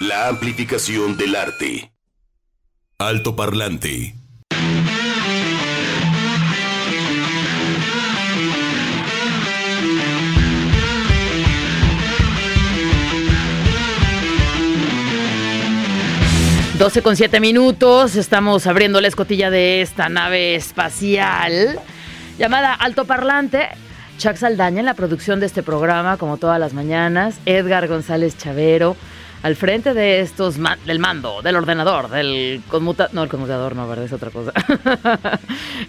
La amplificación del arte. Alto parlante. Doce con siete minutos, estamos abriendo la escotilla de esta nave espacial llamada Alto Parlante. Chuck Saldaña en la producción de este programa, como todas las mañanas. Edgar González Chavero al frente de estos del mando, del ordenador, del conmutador. No, el conmutador no, ¿verdad? Es otra cosa.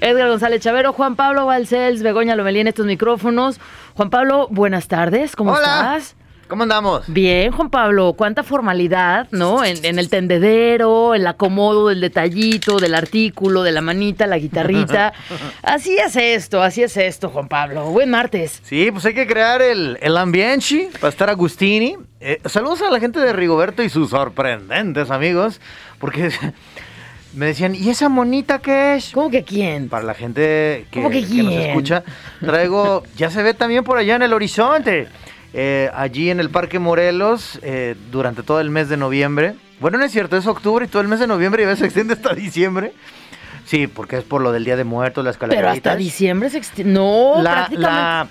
Edgar González Chavero, Juan Pablo Balcells, Begoña Lomelí en estos micrófonos. Juan Pablo, buenas tardes, ¿cómo Hola. estás? ¿Cómo andamos? Bien, Juan Pablo, cuánta formalidad, ¿no? En, en, el tendedero, el acomodo del detallito, del artículo, de la manita, la guitarrita. Así es esto, así es esto, Juan Pablo. Buen martes. Sí, pues hay que crear el, el ambiente para estar Agustini. Eh, saludos a la gente de Rigoberto y sus sorprendentes amigos, porque me decían, ¿y esa monita qué es? ¿Cómo que quién? Para la gente que, ¿Cómo que, que nos escucha, traigo, ya se ve también por allá en el horizonte. Eh, allí en el Parque Morelos eh, durante todo el mes de noviembre. Bueno, no es cierto, es octubre y todo el mes de noviembre y a veces se extiende hasta diciembre. Sí, porque es por lo del Día de Muertos, las calaveritas. Pero hasta diciembre se extiende. No, la, prácticamente. La,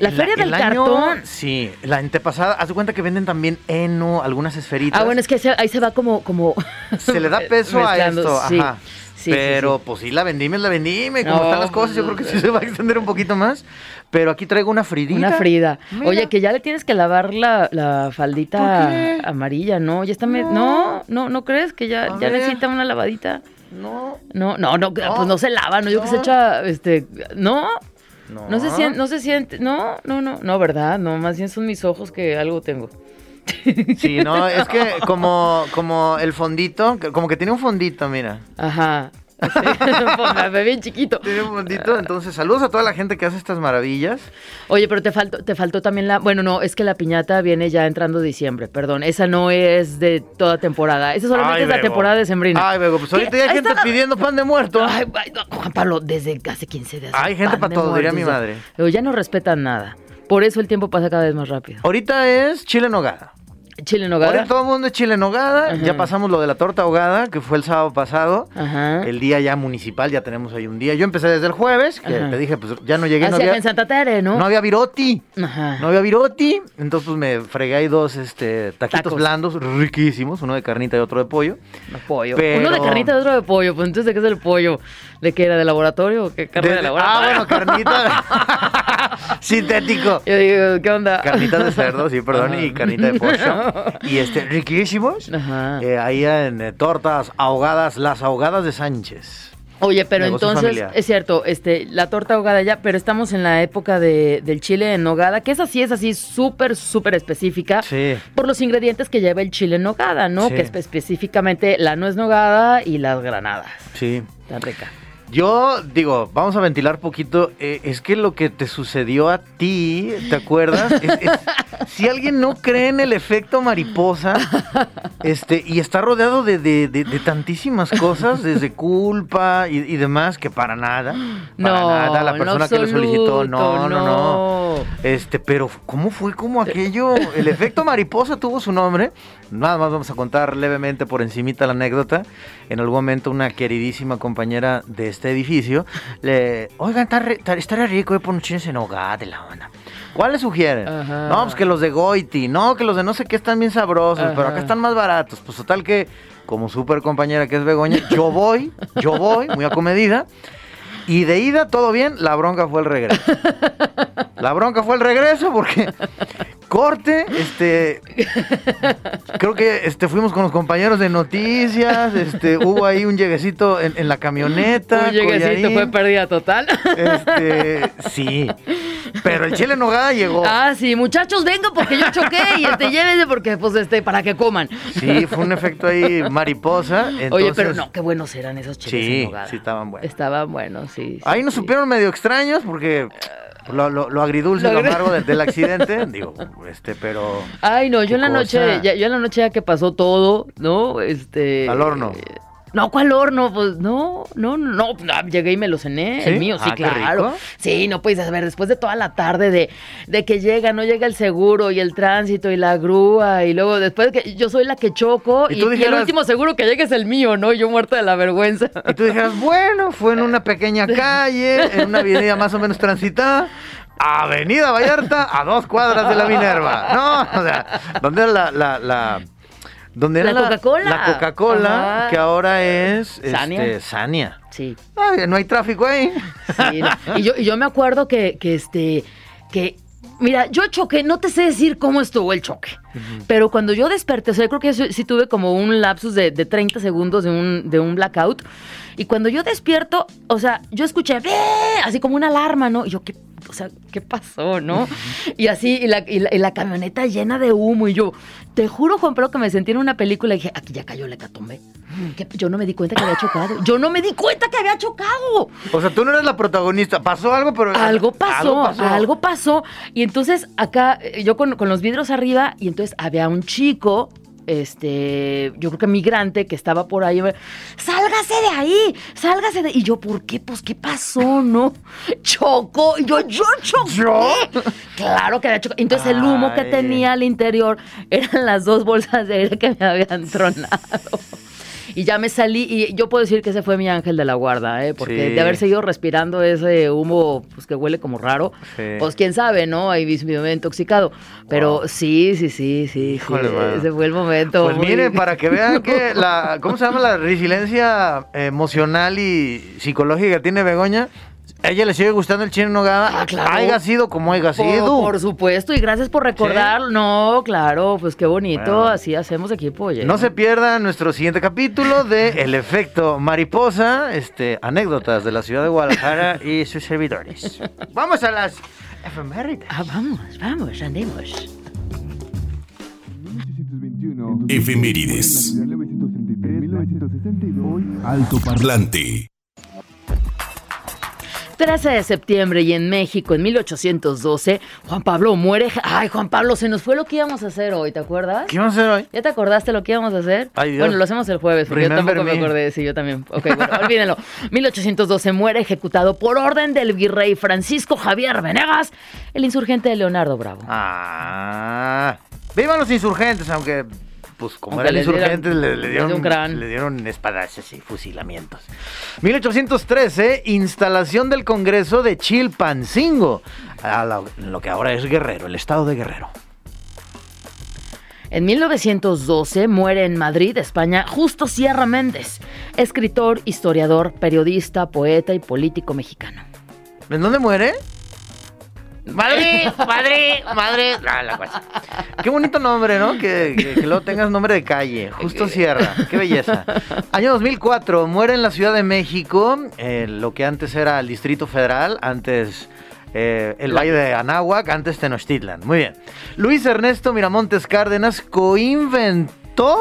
la feria la, del año, cartón. Sí, la antepasada, haz de cuenta que venden también heno, algunas esferitas. Ah, bueno, es que ahí se va como. como se le da peso a esto, sí. ajá. Sí, pero sí, sí. pues sí, la vendime, la vendime. Como No, están las cosas, yo creo que sí se va a extender un poquito más. Pero aquí traigo una fridita. Una frida. Mira. Oye, que ya le tienes que lavar la, la ¿Por faldita amarilla, ¿no? Ya está. me- No. No, no, ¿no crees que ya, ya necesita una lavadita? No, No, no, no, pues no se lava, no, yo que se No. echa, este, no, no. no se siente, no se siente, no, no, no, no, ¿verdad? No, más bien son mis ojos que algo tengo. Sí, no, es que como, como el fondito, como que tiene un fondito, mira. Ajá. Ve bien chiquito. Tiene un fondito, entonces saludos a toda la gente que hace estas maravillas. Oye, pero te faltó, te faltó también la, bueno, no, es que la piñata viene ya entrando diciembre, perdón, esa no es de toda temporada, esa solamente Ay, es la temporada de sembrina. Ay, Bego, pues ahorita ya hay gente está. pidiendo pan de muerto. Ay, ay, no, Juan Pablo, desde hace 15 días. Hay gente pan pa' de todo, diría mi madre. Pero ya no respetan nada. Por eso el tiempo pasa cada vez más rápido. Ahorita es chile en nogada. Chile en nogada. Ahorita todo el mundo es chile en nogada. Ajá. Ya pasamos lo de la torta ahogada, que fue el sábado pasado. Ajá. El día ya municipal, ya tenemos ahí un día. Yo empecé desde el jueves, que Ajá. te dije, pues ya no llegué, no Hacia- había, en Santa Tere, ¿no? no había viroti. Ajá. No había viroti, entonces pues me fregué ahí dos este, taquitos Tacos. blandos, riquísimos, uno de carnita y otro de pollo. No, pollo. Pero- Uno de carnita y otro de pollo. Pues entonces, ¿de qué es el pollo? ¿De qué era? ¿De laboratorio o qué carne de, De- laboratorio? ah, bueno, carnita sintético. Yo digo, ¿qué onda? Carnitas de cerdo, sí, perdón, Ajá. y carnita de pollo. Y este, riquísimos. Ajá. Eh, ahí en eh, tortas ahogadas, las ahogadas de Sánchez. Oye, pero Negocio entonces, familiar. es cierto, este, la torta ahogada ya, pero estamos en la época de, del chile en nogada, que esa sí es así súper, súper específica. Sí. Por los ingredientes que lleva el chile en nogada, ¿no? Sí. Que es específicamente la nuez nogada y las granadas. Sí. Tan rica. Yo digo, vamos a ventilar poquito. eh, es que lo que te sucedió a ti, ¿te acuerdas? Es- es- si alguien no cree en el efecto mariposa, este, y está rodeado de, de- de- de tantísimas cosas, desde culpa y, y demás, que para nada. Para No, nada, la persona que lo solicitó, no, absoluto, no, no. Este, pero ¿cómo fue como aquello? El efecto mariposa tuvo su nombre. Nada más vamos a contar levemente por encimita la anécdota. En algún momento una queridísima compañera de este edificio le, oigan, estaría rico ir por un chines en hogar de la onda. ¿Cuál le sugieren? Ajá. No, pues que los de Goiti, no, que los de no sé qué están bien sabrosos, pero acá están más baratos. Pues total que, como súper compañera que es Begoña, yo voy, yo voy, muy acomedida. Y de ida, todo bien, la bronca fue el regreso. La bronca fue el regreso porque corte, este, creo que este, fuimos con los compañeros de noticias, este, hubo ahí un lleguecito en, en la camioneta. Un lleguecito collarín. fue pérdida total. Este, sí, pero el chile en nogada llegó. Ah, sí, muchachos, vengan porque yo choqué y este, llévense porque, pues, este, para que coman. Sí, fue un efecto ahí mariposa. Oye, pero no, qué buenos eran esos chiles Sí, en nogada. sí estaban buenos. Estaban buenos, sí. sí, Ahí nos sí. supieron medio extraños porque lo, lo- lo agridulce Lo agri- amargo del, del accidente, digo, este, pero... Ay, no, yo en la noche, ya, yo en la noche ya que pasó todo, ¿no? Este. Al horno. eh, No, ¿cuál horno? Pues no, no, no, no, llegué y me lo cené, ¿Sí? el mío, sí, Ah, claro. rico. Sí, no puedes saber, después de toda la tarde de, de que llega, no llega el seguro y el tránsito y la grúa y luego después que yo soy la que choco Y y, tú y el último seguro que llegue es el mío, ¿no? Yo muerta de la vergüenza. Y tú dijeras, bueno, fue en una pequeña calle, en una avenida más o menos transitada. Avenida Vallarta, a dos cuadras de la Minerva. No, o sea, ¿dónde era la... la, la ¿Dónde era La Coca-Cola. La Coca-Cola, que ahora es Sania. este, Sania. Sí. Ay, no hay tráfico ahí. Sí, no. y, yo, y yo me acuerdo que, que este, que, mira, yo choqué, no te sé decir cómo estuvo el choque, pero cuando yo desperté, o sea, yo creo que sí, sí tuve como un lapsus de, de 30 segundos de un, de un blackout, y cuando yo despierto, o sea, yo escuché, "Ve", así como una alarma, ¿no? Y yo, ¿qué, o sea, ¿qué pasó, no? Y así, y la, y la- y la camioneta llena de humo, y yo, te juro, Juan Pedro, que me sentí en una película y dije, aquí ya cayó la hecatombe. Que Yo no me di cuenta que había chocado. Yo no me di cuenta que había chocado. O sea, tú no eres la protagonista. Pasó algo, pero... Algo pasó, algo pasó, Y entonces acá, eh, yo con, con los vidrios arriba, y entonces había un chico, este, yo creo que migrante, que estaba por ahí. Sálgase de ahí, sálgase de Y yo, ¿por qué? Pues, ¿qué pasó? ¿No? Chocó. Yo, yo choqué. ¿Yo? Claro que había chocado. Entonces el humo que tenía al interior eran las dos bolsas de aire que me habían tronado. Y ya me salí, y yo puedo decir que ese fue mi ángel de la guarda, ¿eh? porque Sí. de haber seguido respirando ese humo pues, que huele como raro, Sí. pues quién sabe, ¿no? Ahí me había intoxicado. Pero Wow. sí, sí, sí, sí. Híjole, sí, mano. ese fue el momento. Pues muy- miren, para que vean que la, ¿cómo se llama? La resiliencia emocional y psicológica que tiene Begoña. A ella le sigue gustando el chino en nogada. Ah, claro. Haiga sido como haya Por, sido. por supuesto, y gracias por recordar. No, claro, pues qué bonito, Bueno. así hacemos equipo, oye. No se pierdan nuestro siguiente capítulo de El efecto mariposa, este, anécdotas de la ciudad de Guadalajara y sus servidores. Vamos a las efemérides. Ah, vamos, vamos, andemos. Efemérides. Alto Parlante. 13 de septiembre y en México, en 1812, Juan Pablo muere. Ay, Juan Pablo, se nos fue lo que íbamos a hacer hoy, ¿te acuerdas? ¿Qué vamos a hacer hoy? ¿Ya te acordaste lo que íbamos a hacer? Ay, Dios. Bueno, lo hacemos el jueves, porque Remember yo tampoco me me. acordé. Sí, yo también. Ok, bueno, olvídenlo. 1812 muere ejecutado por orden del virrey Francisco Javier Venegas, el insurgente de Leonardo Bravo. Ah. Vivan los insurgentes, aunque pues como Aunque eran insurgentes le, le dieron le dieron espadazos y fusilamientos. 1813, instalación del Congreso de Chilpancingo, a la- lo que ahora es Guerrero, el estado de Guerrero. En 1912 muere en Madrid, España, Justo Sierra Méndez, escritor, historiador, periodista, poeta y político mexicano. ¿En dónde muere? Madrid, Madrid, Madrid. Ah, la. Qué bonito nombre, ¿no? Que, que, que luego tengas nombre de calle. Justo Sierra. Qué belleza. Año 2004. Muere en la Ciudad de México, eh, lo que antes era el Distrito Federal, antes eh, el Valle de Anáhuac, antes Tenochtitlan. Muy bien. Luis Ernesto Miramontes Cárdenas, coinventor.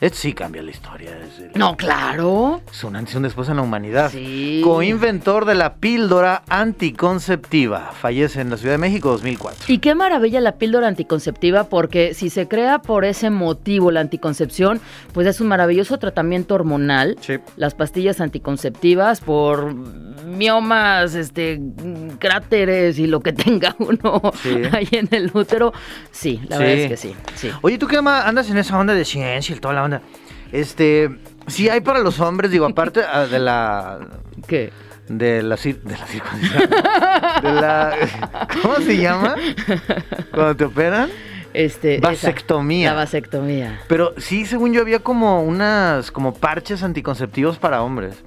Esto sí cambia la historia. El- No, claro. es un antes y un después en la humanidad. Sí. Coinventor de la píldora anticonceptiva. Fallece en la Ciudad de México 2004. Y qué maravilla la píldora anticonceptiva, porque si se crea por ese motivo la anticoncepción, pues es un maravilloso tratamiento hormonal. Sí. Las pastillas anticonceptivas por miomas, este, cráteres y lo que tenga uno Sí. ahí en el útero. Sí, la Sí. verdad es que sí. sí. Oye, ¿tú qué andas en esa onda de ciencia y toda la onda? Este, sí hay para los hombres, digo, aparte ah, de la ¿Qué? de la cir- de la circuncisión. De la ¿Cómo se llama? Cuando te operan? Este, esa, Vasectomía. la vasectomía. Pero sí, según yo había como unas como parches anticonceptivos para hombres.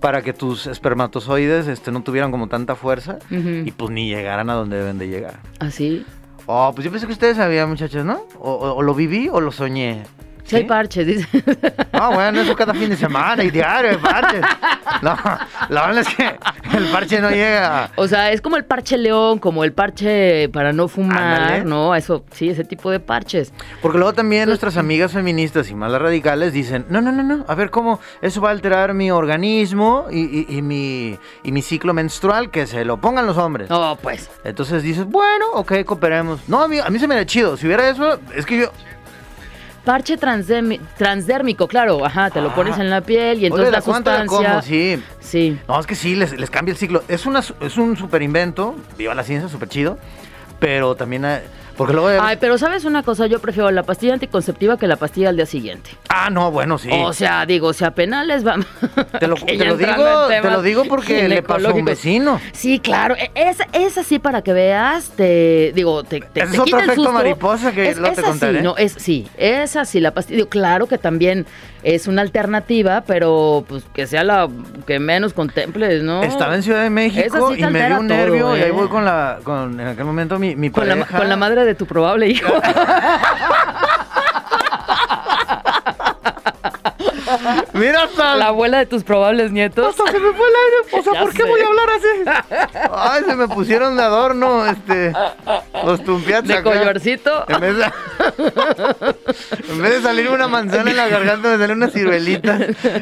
Para que tus espermatozoides este, no tuvieran como tanta fuerza y pues ni llegaran a donde deben de llegar. ¿Así? Oh, pues yo pensé que ustedes sabían, muchachos, ¿no? O, o- o lo viví o lo soñé. Sí, hay parches, dice. Ah, bueno, eso cada fin de semana y diario hay parches. No, la verdad es que el parche no llega. O sea, es como el parche león, como el parche para no fumar, Ándale. ¿no? Eso, sí, ese tipo de parches. Porque luego también nuestras amigas feministas y malas radicales dicen, no, no, no, no, a ver cómo eso va a alterar mi organismo y, y- y mi, y mi ciclo menstrual, que se lo pongan los hombres. No, pues. Entonces dices, bueno, ok, cooperemos. No, a mí, a mí se me da chido. Si hubiera eso, es que yo... Parche transdérmico, claro, ajá, te lo Ah. pones en la piel y entonces Oye, la ¿de cuánto la sustancia... como? Sí. Sí. No, es que sí, les, les cambia el ciclo. Es, una, es un super invento, viva la ciencia, súper chido, pero también... hay- porque luego... Ay, pero ¿sabes una cosa? Yo prefiero la pastilla anticonceptiva que la pastilla al día siguiente. ah, no, bueno, sí. O sea, digo, si a penales vamos. te lo, te lo digo, te lo digo porque le pasó a un vecino. Sí, claro. e- Esa, esa sí para que veas, te digo, te, te, te es quita otro efecto mariposa que Es- luego te contaré. Sí, no, es, sí, esa sí, la pastilla. digo, claro que también es una alternativa, pero pues que sea la que menos contemples, ¿no? Estaba en Ciudad de México sí y me dio un todo, nervio y ahí ¿eh? voy con la, con, en aquel momento mi, mi con la, con la madre de tu probable hijo. Mira hasta, la abuela de tus probables nietos. hasta se me fue el aire. O sea, Ya ¿por qué sé. voy a hablar así? Ay, se me pusieron de adorno, este, los tumpiates De acá. collarcito. En vez, de, en vez de salir una manzana en la garganta, me sale una ciruelita.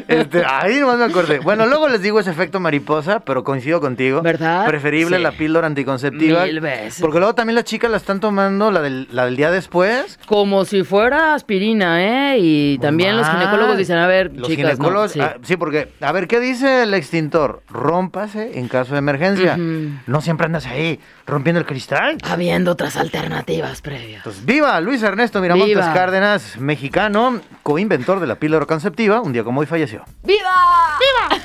Este, ahí nomás me acordé. Bueno, luego les digo ese efecto mariposa, pero coincido contigo. ¿Verdad? Preferible Sí. la píldora anticonceptiva. Mil veces. Porque luego también las chicas la están tomando, la del, la del día después. Como si fuera aspirina, ¿eh? Y también los ginecólogos dicen, a ver, Los chicas, no, ginecólogos, sí. ah, sí, porque, a ver, ¿qué dice el extintor? Rómpase en caso de emergencia. No siempre andas ahí rompiendo el cristal. Habiendo otras alternativas previas. Pues viva Luis Ernesto Miramontes Viva. Cárdenas, mexicano, coinventor de la píldora conceptiva, un día como hoy falleció. ¡Viva! ¡Viva!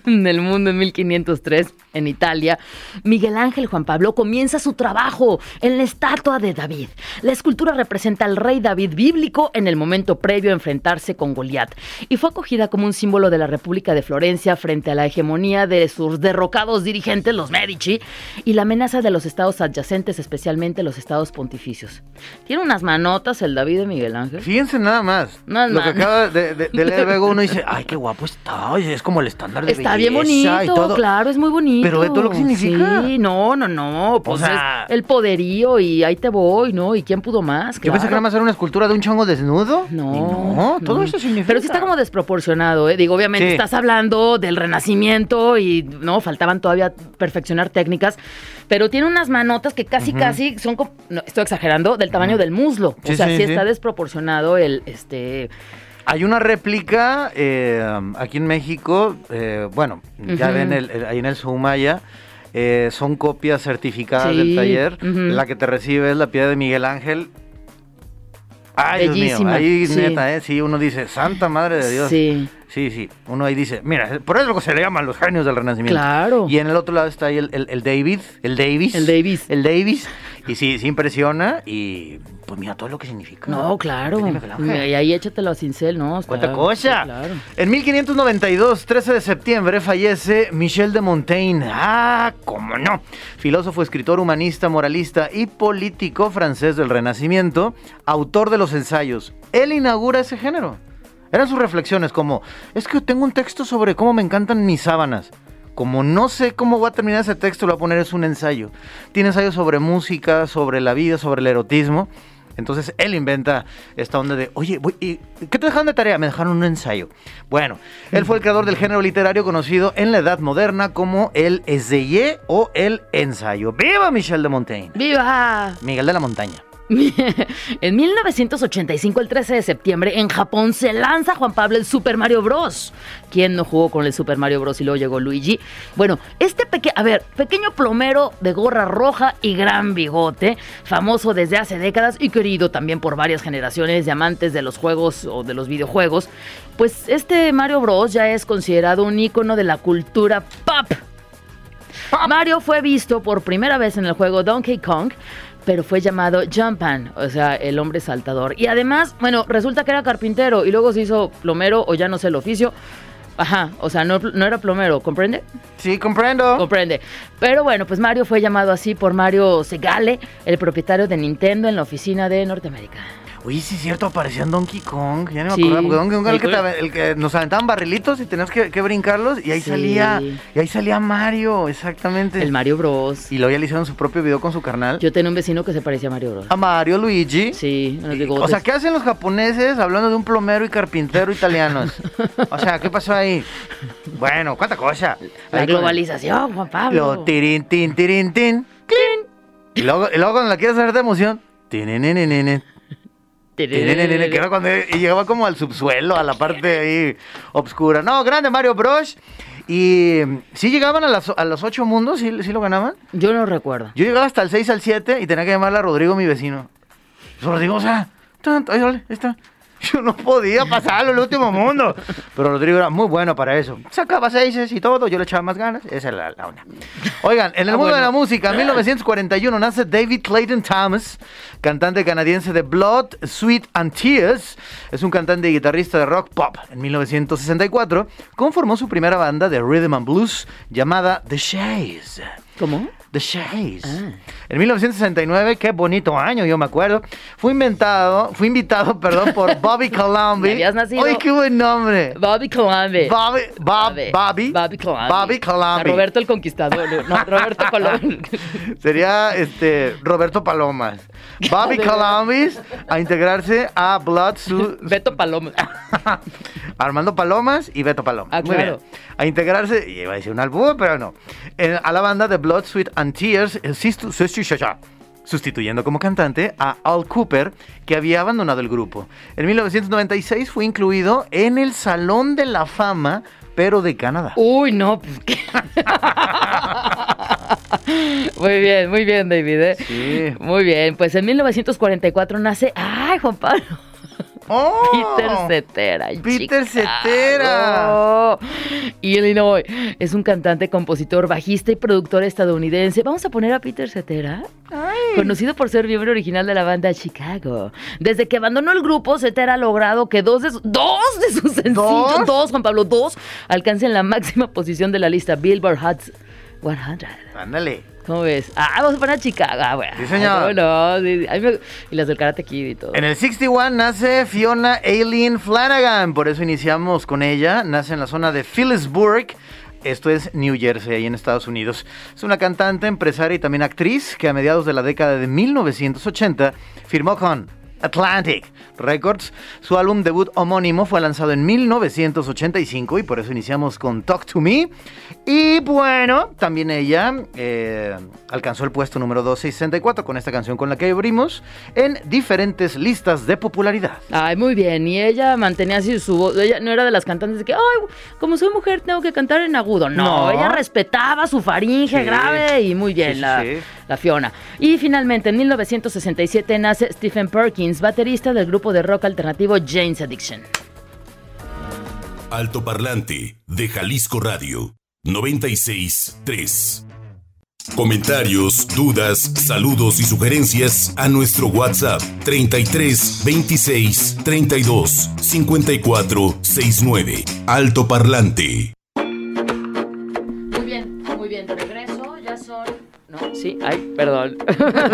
En el mundo en 1503, en Italia, Miguel Ángel Juan Pablo comienza su trabajo en la estatua de David. La escultura representa al rey David bíblico en el momento previo a enfrentarse con Goliat y fue acogida como un símbolo de la República de Florencia frente a la hegemonía de sus derrocados dirigentes, los Medici, y la amenaza de los estados adyacentes, especialmente los estados pontificios. Tiene unas manotas el David de Miguel Ángel. Fíjense nada más. No, lo que acaba de, de- de leer Bego, uno dice, ay, qué guapo está, oye, es como el estándar de Está bien belleza y bonito, todo. claro, es muy bonito. Pero ve todo lo que significa. Sí, no, no, no. Pues sea- es el poderío y ahí te voy, ¿no? ¿Y quién pudo más? Yo pensé que nada más era una escultura de un chongo desnudo. No, todo no. eso significa. Pero sí está como desproporcionado, ¿eh? Digo, obviamente Sí. estás hablando del renacimiento y, ¿no? Faltaban todavía perfeccionar técnicas, pero tiene unas manotas que casi, casi son, como, no, estoy exagerando, del tamaño del muslo. Sí, o sea, sí. está desproporcionado el, este... Hay una réplica eh, aquí en México, eh, bueno, ya ven el- el- ahí en el Sumaya, eh, son copias certificadas Sí, del taller. La que te recibe es la piedra de Miguel Ángel. Ay, Dios mío, ahí sí. neta, ¿eh? Sí, uno dice, Santa Madre de Dios. Sí, Sí, sí. Uno ahí dice, mira, por eso es lo que se le llaman los genios del Renacimiento. claro. Y en el otro lado está ahí el, el- el David, el Davis. El Davis. El Davis. Y sí, sí impresiona y pues mira todo lo que significa. No, claro. Y ahí échatelo a cincel, ¿no? Está- Cuánta cosa. sí, claro. En 1592, 13 de septiembre, fallece Michel de Montaigne. Ah, cómo no. Filósofo, escritor, humanista, moralista y político francés del Renacimiento, autor de los ensayos. Él inaugura ese género. Eran sus reflexiones como, es que tengo un texto sobre cómo me encantan mis sábanas. Como no sé cómo va a terminar ese texto, lo voy a poner es un ensayo. Tiene ensayos sobre música, sobre la vida, sobre el erotismo. Entonces él inventa esta onda de, oye, voy- ¿y ¿qué te dejaron de tarea? Me dejaron un ensayo. Bueno, él fue el creador del género literario conocido en la Edad Moderna como el essayé o el ensayo. ¡Viva Michel de Montaigne! ¡Viva! Miguel de la Montaña. en 1985, el 13 de septiembre, en Japón se lanza Juan Pablo el Super Mario Bros. ¿Quién no jugó con el Super Mario Bros. y luego llegó Luigi? Bueno, este pequeño, a ver, pequeño plomero de gorra roja y gran bigote, famoso desde hace décadas y querido también por varias generaciones de amantes de los juegos o de los videojuegos, pues este Mario Bros. ya es considerado un ícono de la cultura pop. Mario fue visto por primera vez en el juego Donkey Kong, pero fue llamado Jumpan, o sea, el hombre saltador. Y además, bueno, resulta que era carpintero y luego se hizo plomero o ya no sé el oficio. Ajá, o sea, no, no era plomero, ¿comprende? Sí, comprendo. Comprende. Pero bueno, pues Mario fue llamado así por Mario Segale, el propietario de Nintendo en la oficina de Norteamérica. Oye, sí es cierto, aparecía en Donkey Kong. Ya no me acordaba, porque Donkey Kong era el que, el que nos aventaban barrilitos y tenías que, que brincarlos y ahí Sí. salía, y ahí salía Mario, exactamente. El Mario Bros. Y luego ya le hicieron su propio video con su carnal. Yo tenía un vecino que se parecía a Mario Bros. A Mario Luigi. Sí, unos Y- bigotes. O sea, ¿qué hacen los japoneses hablando de un plomero y carpintero italianos? O sea, ¿qué pasó ahí? Bueno, ¿cuánta cosa? La Ahí con el- globalización, Juan Pablo. Lo tirin, tin, tirin, tin, clin. Y luego, y luego cuando la quieres hacer de emoción, tinininin. Que era cuando y llegaba como al subsuelo, a la parte ahí obscura. No, grande Mario Bros. Y sí llegaban a, las- a los ocho mundos, ¿Sí, sí lo ganaban. Yo no recuerdo. Yo llegaba hasta el 6 al 7 y tenía que llamarle a Rodrigo, mi vecino. Rodrigo, o sea, ahí está. Yo no podía pasarlo el último mundo. Pero Rodrigo era muy bueno para eso. Sacaba seises y todo, yo le echaba más ganas. Esa es la, la una. Oigan, en el Ah, mundo de bueno. la música, en 1941 nace David Clayton Thomas, cantante canadiense de Blood, Sweat and Tears. Es un cantante y guitarrista de rock pop. En 1964 conformó su primera banda de rhythm and blues llamada The Shays. ¿Cómo? The Shays. Ah. En 1969, qué bonito año, yo me acuerdo. Fue inventado, fue invitado, perdón, por Bobby Colombi. ¿Me habías nacido? ¡Ay, qué buen nombre! Bobby Colombe. Bobby, Bob, Bobby, Bobby Colombe. Bobby Colombi. Roberto el Conquistador. No, Roberto Colombi. Sería este Roberto Palomas. Bobby Colombis a integrarse a Blood Su- Beto Paloma. Armando Palomas y Beto Palomas. Ah, Muy claro. bien. A integrarse, iba a decir un albur, pero no. En- a la banda de Blood, Sweat and Tears, eh, sustituyendo como cantante a Al Cooper, que había abandonado el grupo. En 1996 fue incluido en el Salón de la Fama, pero de Canadá. Uy, no. pues, ¿qué? muy bien, muy bien, David. ¿eh? Sí. Muy bien. Pues en 1944 nace. ¡Ay, Juan Pablo! ¡Oh! Peter Cetera. Peter Chicago. Cetera. Illinois. Es un cantante, compositor, bajista y productor estadounidense. Vamos a poner a Peter Cetera. Conocido por ser miembro original de la banda Chicago. Desde que abandonó el grupo, Cetera ha logrado que dos de, su- dos de sus sencillos, ¿Dos? dos, Juan Pablo, dos, alcancen la máxima posición de la lista Billboard Hot 100. Ándale. ¿Cómo ves? Ah, vamos a poner a Chicago. Ah, bueno. Sí, señor. ¿Cómo no? Sí, me- y las del Karate Kid y todo. En el 61 nace Fiona Aileen Flanagan, por eso iniciamos con ella. Nace en la zona de Phillipsburg. Esto es New Jersey, ahí en Estados Unidos. Es una cantante, empresaria y también actriz que a mediados de la década de 1980 firmó con Atlantic Records. Su álbum debut homónimo fue lanzado en 1985 y por eso iniciamos con Talk to Me. Y bueno, también ella eh, alcanzó el puesto número 264 con esta canción con la que abrimos en diferentes listas de popularidad. Ay, muy bien. Y ella mantenía así su voz. Ella no era de las cantantes de que, ay, como soy mujer tengo que cantar en agudo. No, No. ella respetaba su faringe Sí. grave y muy bien Sí, la, sí. La Fiona. Y finalmente, en 1967 nace Stephen Perkins, baterista del grupo de rock alternativo Jane's Addiction. Altoparlante de Jalisco Radio 963. Comentarios, dudas, saludos y sugerencias a nuestro WhatsApp 33 26 32 54 69. Altoparlante. Muy sí, ay, perdón.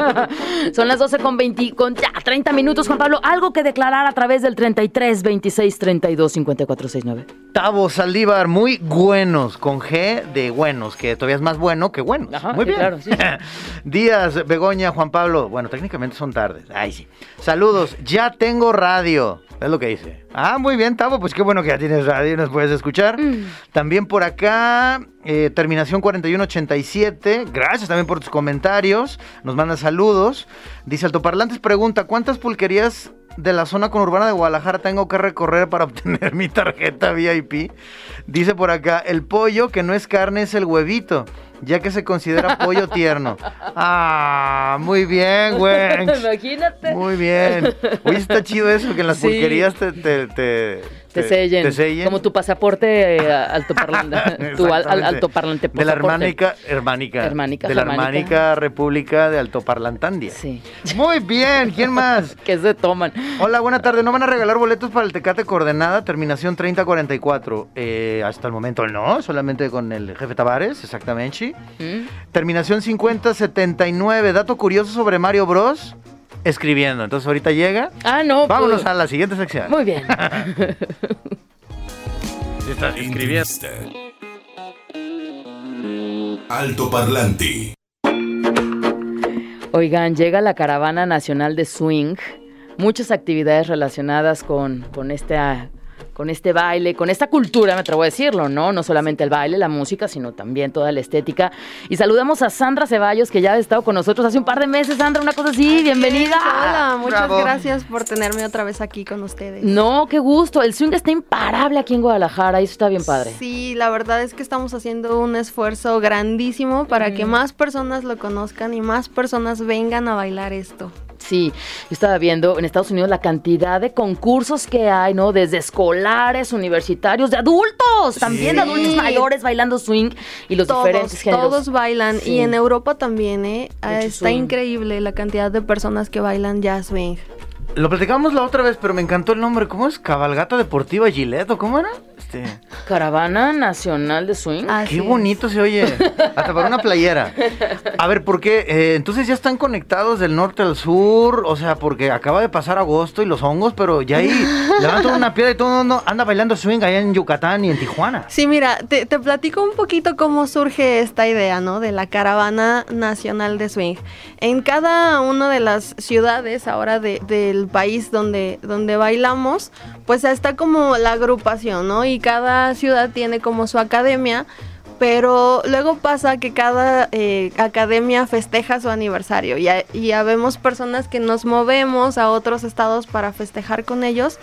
son las 12 con 20, con ya 30 minutos, Juan Pablo. Algo que declarar a través del 33 26 32 54 69. Tavo Saldívar, muy buenos, con G de buenos, que todavía es más bueno que buenos. Ajá, muy sí, bien. claro, sí. Díaz, Begoña, Juan Pablo. Bueno, técnicamente son tardes. Ay, sí. Saludos, ya tengo radio. Es lo que dice. Ah, muy bien, Tavo, pues qué bueno que ya tienes radio y nos puedes escuchar. También por acá, eh, terminación 4187. Gracias también por tus comentarios. Nos manda saludos. Dice Altoparlantes, pregunta, ¿cuántas pulquerías de la zona conurbana de Guadalajara tengo que recorrer para obtener mi tarjeta VIP? Dice por acá, el pollo que no es carne es el huevito, ya que se considera pollo tierno. Ah, muy bien, güey. Imagínate. Muy bien. Oye, está chido eso, que en las Sí. pulquerías te, te, te, Te sellen. te sellen. Como tu pasaporte eh, altoparlante. tu al- al- Exactamente. altoparlante. De la hermánica, hermánica, Hermánica, de la hermánica república de Altoparlantandia. Sí. Muy bien, ¿quién más? Que se toman. Hola, buena tarde. ¿No van a regalar boletos para el Tecate Coordenada, terminación 3044? Eh, hasta el momento no, solamente con el jefe Tavares, exactamente. ¿Mm? Terminación 5079. Dato curioso sobre Mario Bros. Escribiendo. Entonces ahorita llega. Ah, no. Vámonos pues, a la siguiente sección. Muy bien. Estás Entrevista. Altoparlante. Oigan, llega la Caravana Nacional de Swing. Muchas actividades relacionadas con, con, esta, con este baile, con esta cultura, me atrevo a decirlo, ¿no? No solamente el baile, la música, sino también toda la estética. Y saludamos a Sandra Ceballos, que ya ha estado con nosotros hace un par de meses. Sandra, una cosa así, bienvenida. Hola, muchas Bravo. gracias por tenerme otra vez aquí con ustedes. No, qué gusto. El swing está imparable aquí en Guadalajara y eso está bien padre. Sí, la verdad es que estamos haciendo un esfuerzo grandísimo para que más personas lo conozcan y más personas vengan a bailar esto. Sí, yo estaba viendo en Estados Unidos la cantidad de concursos que hay, ¿no? Desde escolares, universitarios, de adultos, también de adultos mayores bailando swing y los Todos, diferentes géneros. todos bailan Sí. y en Europa también, ¿eh? Está swing. increíble la cantidad de personas que bailan jazz swing. Lo platicamos la otra vez, pero me encantó el nombre. ¿Cómo es? Cabalgata Deportiva Gillette, ¿o ¿cómo era? Este, Caravana Nacional de Swing. Así qué es. bonito se oye. Hasta para una playera. A ver, ¿por qué? Eh, entonces ya están conectados del norte al sur. O sea, porque acaba de pasar agosto y los hongos, pero ya ahí levantan una piedra y todo el mundo anda bailando swing allá en Yucatán y en Tijuana. Sí, mira, te, te platico un poquito cómo surge esta idea, ¿no? De la caravana nacional de swing. En cada una de las ciudades ahora de- país donde, donde bailamos, pues está como la agrupación, ¿no? Y cada ciudad tiene como su academia. Pero luego pasa que cada eh, academia festeja su aniversario y ya vemos personas que nos movemos a otros estados para festejar con ellos.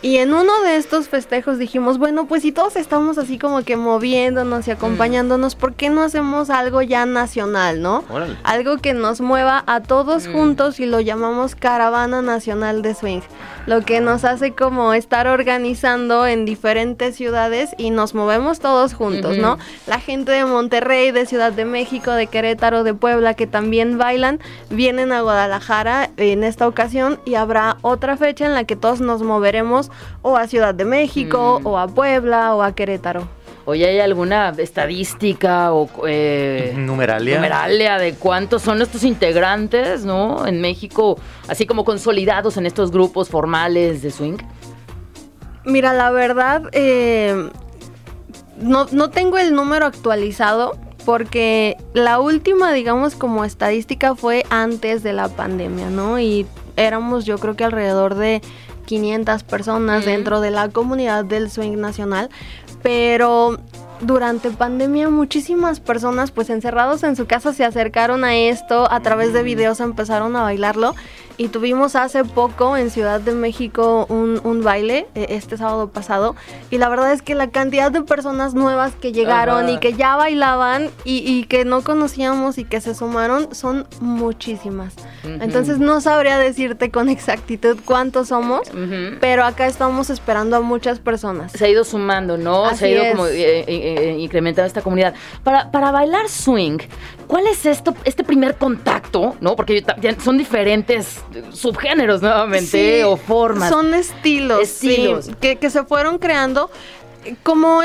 Y en uno de estos festejos dijimos, bueno, pues si todos estamos así como que moviéndonos y acompañándonos, ¿por qué no hacemos algo ya nacional, no? Órale. Algo que nos mueva a todos Mm. juntos y lo llamamos Caravana Nacional de Swing. Lo que nos hace como estar organizando en diferentes ciudades y nos movemos todos juntos. ¿no? La gente de Monterrey, de Ciudad de México, de Querétaro, de Puebla, que también bailan, vienen a Guadalajara en esta ocasión y habrá otra fecha en la que todos nos moveremos o a Ciudad de México, Mm. o a Puebla, o a Querétaro. Oye, ¿hay alguna estadística o eh, Numeralia. numeralia de cuántos son estos integrantes, ¿no? En México, así como consolidados en estos grupos formales de swing. Mira, la verdad, eh, no, no tengo el número actualizado porque la última, digamos, como estadística fue antes de la pandemia, ¿no? Y éramos yo creo que alrededor de 500 personas dentro de la comunidad del swing nacional, pero durante pandemia muchísimas personas pues encerrados en su casa se acercaron a esto, a través de videos empezaron a bailarlo y tuvimos hace poco en Ciudad de México un, un baile eh, este sábado pasado y la verdad es que la cantidad de personas nuevas que llegaron Ajá. y que ya bailaban y, y que no conocíamos y que se sumaron son muchísimas. Entonces no sabría decirte con exactitud cuántos somos, pero acá estamos esperando a muchas personas. se ha ido sumando, ¿no? se ha ido es. como eh, eh, eh, incrementando esta comunidad. Para, para bailar swing, ¿cuál es esto, este primer contacto, ¿no? Porque son diferentes subgéneros nuevamente Sí, o formas. Son estilos, Estilos. sí, que, que se fueron creando. Como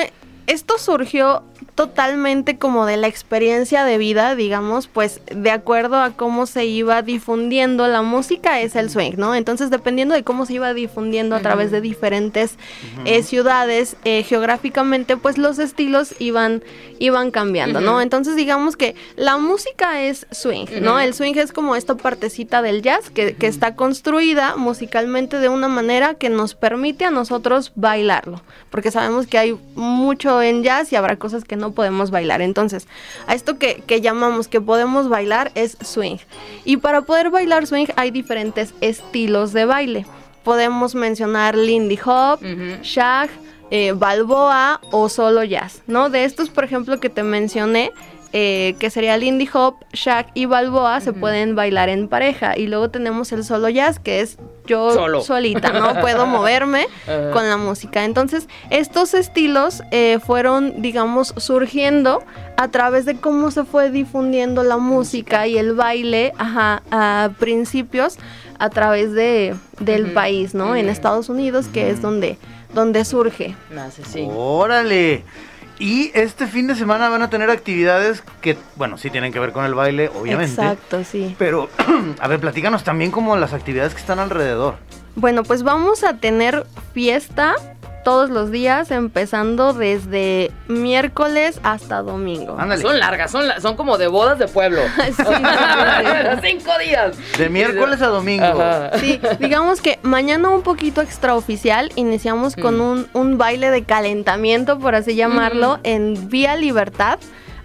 esto surgió totalmente como de la experiencia de vida, digamos, pues de acuerdo a cómo se iba difundiendo la música es el swing, ¿no? Entonces dependiendo de cómo se iba difundiendo a través de diferentes eh, ciudades, eh, geográficamente, pues los estilos iban, iban cambiando. ¿no? Entonces digamos que la música es swing, ¿no? El swing es como esta partecita del jazz que, que está construida musicalmente de una manera que nos permite a nosotros bailarlo, porque sabemos que hay mucho en jazz y habrá cosas que no podemos bailar. Entonces, a esto que, que llamamos que podemos bailar es swing. Y para poder bailar swing hay diferentes estilos de baile. Podemos mencionar Lindy Hop, shag, eh, balboa o solo jazz, ¿no? De estos, por ejemplo, que te mencioné, eh, que sería Lindy Hop, shag y balboa, se pueden bailar en pareja. Y luego tenemos el solo jazz, que es yo Solo. solita, ¿no? Puedo moverme con la música. Entonces, estos estilos eh, fueron, digamos, surgiendo a través de cómo se fue difundiendo la música y el baile, ajá, a principios a través de, del país, ¿no? En. Estados Unidos, que es donde, donde surge. Nace, sí. Órale. Y este fin de semana van a tener actividades que, bueno, sí tienen que ver con el baile, obviamente. Exacto, sí. Pero, a ver, platícanos también como las actividades que están alrededor. Bueno, pues vamos a tener fiesta todos los días, empezando desde miércoles hasta domingo. Ándale. Son largas, son, la- son como de bodas de pueblo. Sí. Cinco días. De miércoles a domingo. Ajá. Sí, digamos que mañana un poquito extraoficial, iniciamos con Mm. un, un baile de calentamiento, por así llamarlo, en Vía Libertad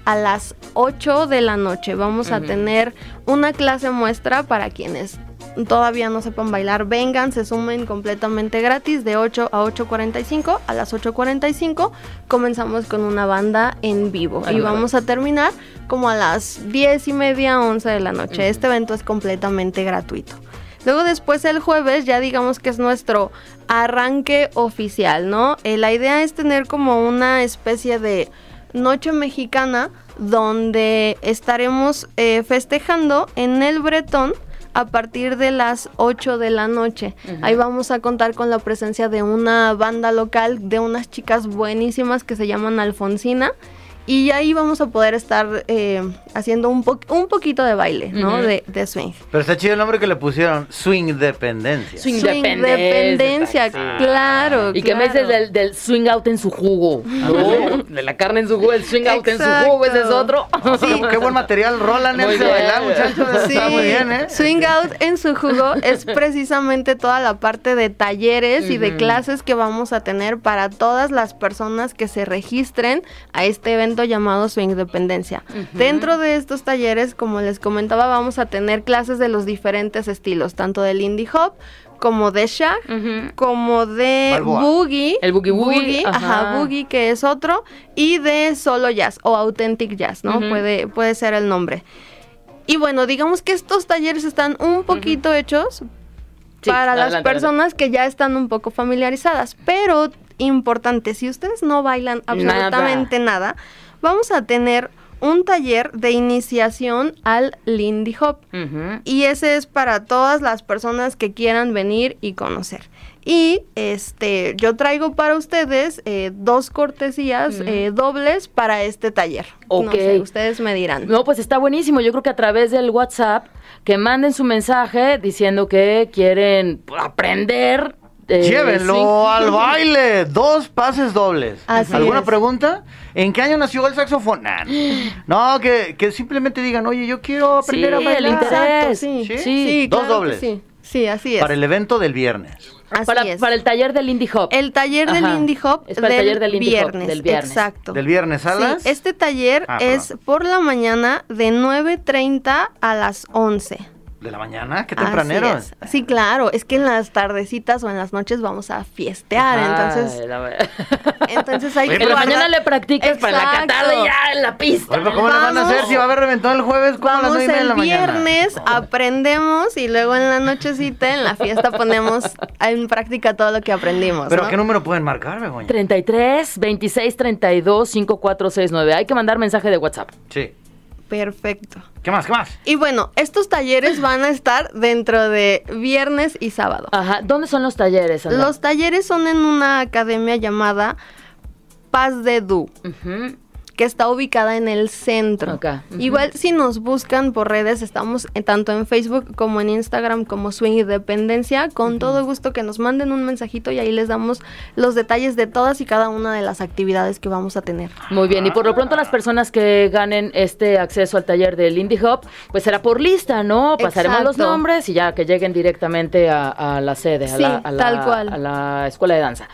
a las 8 de la noche. Vamos a tener una clase muestra para quienes todavía no sepan bailar, vengan, se sumen completamente gratis de 8 a 8.45. A las 8.45 comenzamos con una banda en vivo y vamos a terminar como a las 10 y media, 11 de la noche. Este evento es completamente gratuito. Luego después el jueves ya digamos que es nuestro arranque oficial, ¿no? Eh, la idea es tener como una especie de noche mexicana donde estaremos eh, festejando en el Bretón a partir de las 8 de la noche. Ahí vamos a contar con la presencia de una banda local de unas chicas buenísimas que se llaman Alfonsina. Y ahí vamos a poder estar eh, haciendo un, po- un poquito de baile, ¿no? De, de swing. Pero está chido el nombre que le pusieron, Swing Dependencia. Swing Swing Dependencia. dependencia, claro. ¿Y qué me dices del, del swing out en su jugo? ¿no? De la carne en su jugo, el swing out en su jugo, ese es otro. Sí, qué buen material rolan Muy ese bailar, muchachos. Sí, Está muy bien, ¿eh? Swing Out en su jugo es precisamente toda la parte de talleres y de clases que vamos a tener para todas las personas que se registren a este evento llamado Swing Dependencia. Ujú. Dentro de estos talleres, como les comentaba, vamos a tener clases de los diferentes estilos, tanto del indie hop como de shag, como de Balboa. boogie, El boogie woogie, ajá. ajá. boogie que es otro, y de solo jazz o authentic jazz, ¿no? Puede, puede ser el nombre. Y bueno, digamos que estos talleres están un poquito hechos Sí, para las adelante, personas que ya están un poco familiarizadas, pero importante, si ustedes no bailan absolutamente nada, vamos a tener un taller de iniciación al Lindy Hop. Y ese es para todas las personas que quieran venir y conocer. Y este, yo traigo para ustedes eh, dos cortesías eh, dobles para este taller. No Ok. sé, ustedes me dirán. No, pues está buenísimo. Yo creo que a través del WhatsApp que manden su mensaje diciendo que quieren aprender. Eh, Llévenlo swing. al baile. Dos pases dobles. Así ¿Alguna es. pregunta? ¿En qué año nació el saxofón? Nah. No, que, que simplemente digan, oye, yo quiero aprender Sí, a el bailar. interés. sí, ¿Sí? sí, Dos claro dobles. Sí, sí, así es. Para el evento del viernes. Así Para, es. para el taller del Indie Hop. El taller del Ajá. Indie Hop Es para el del, taller del Indie Hop, viernes, del viernes. Exacto. Del viernes a Sí, este taller Ah, es perdón. por la mañana de 9.30 a las 11. ¿De la mañana? ¿Qué Así tempranero? es. Sí, claro, es que en las tardecitas o en las noches vamos a fiestear, entonces, Ay, la- entonces hay Oye, que En la pero mañana le practicas para la Exacto. catarde ya en la pista. Oye, ¿cómo le van a Vamos. hacer si va a haber reventón el jueves? ¿Cómo a las Vamos nueve y media de el la mañana? viernes, aprendemos y luego en la nochecita, en la fiesta, ponemos en práctica todo lo que aprendimos. ¿Pero ¿no? qué número pueden marcar, Begoña? 33 26 32 5469. Hay que mandar mensaje de WhatsApp. Sí. Perfecto. ¿Qué más? ¿Qué más? Y bueno, estos talleres van a estar dentro de viernes y sábado. Ajá. ¿Dónde son los talleres? Los talleres son en una academia llamada Paz de Du. Que está ubicada en el centro. Igual si nos buscan por redes, estamos en- tanto en Facebook como en Instagram como Swing y Dependencia, con todo gusto que nos manden un mensajito y ahí les damos los detalles de todas y cada una de las actividades que vamos a tener. Muy bien, y por lo pronto las personas que ganen este acceso al taller del Indie Hop, pues será por lista, ¿no? Pasaremos los nombres y ya que lleguen directamente a, a la sede, a, Sí, la, a la- tal cual. a la escuela de danza.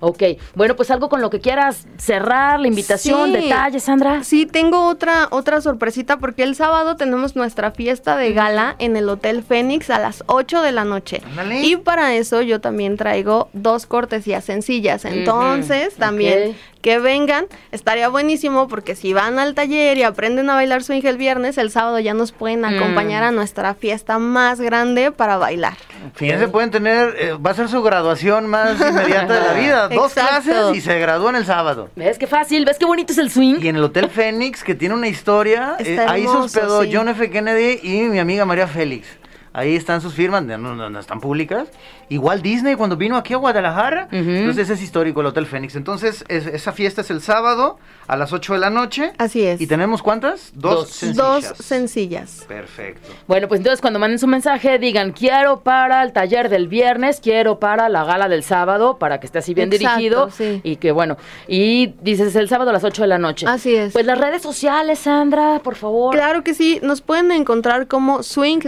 Ok, bueno, pues algo con lo que quieras cerrar, la invitación, Sí. detalles, Sandra. Sí, tengo otra, otra sorpresita porque el sábado tenemos nuestra fiesta de gala en el Hotel Fénix a las 8 de la noche. Ándale. Y para eso yo también traigo dos cortesías sencillas. Entonces, también. Que vengan, estaría buenísimo porque si van al taller y aprenden a bailar swing el viernes, el sábado ya nos pueden Mm. acompañar a nuestra fiesta más grande para bailar. Fíjense, pueden tener, eh, va a ser su graduación más inmediata de la vida. Dos Exacto. clases y se gradúan el sábado. ¿Ves qué fácil? ¿Ves qué bonito es el swing? Y en el Hotel Fénix, que tiene una historia, eh, ahí se hospedó sí. John F. Kennedy y mi amiga María Félix. Ahí están sus firmas, no, no, no están públicas. Igual Disney cuando vino aquí a Guadalajara. Entonces es histórico el Hotel Fénix. Entonces es- esa fiesta es el sábado a las 8 de la noche. Así es. ¿Y tenemos cuántas? Dos, Dos. sencillas. Dos sencillas. Perfecto. Bueno, pues entonces cuando manden su mensaje digan quiero para el taller del viernes, quiero para la gala del sábado, para que esté así bien Exacto, dirigido. sí. Y que bueno, y dices el sábado a las 8 de la noche. Así es. Pues las redes sociales, Sandra, por favor. Claro que sí, nos pueden encontrar como Swing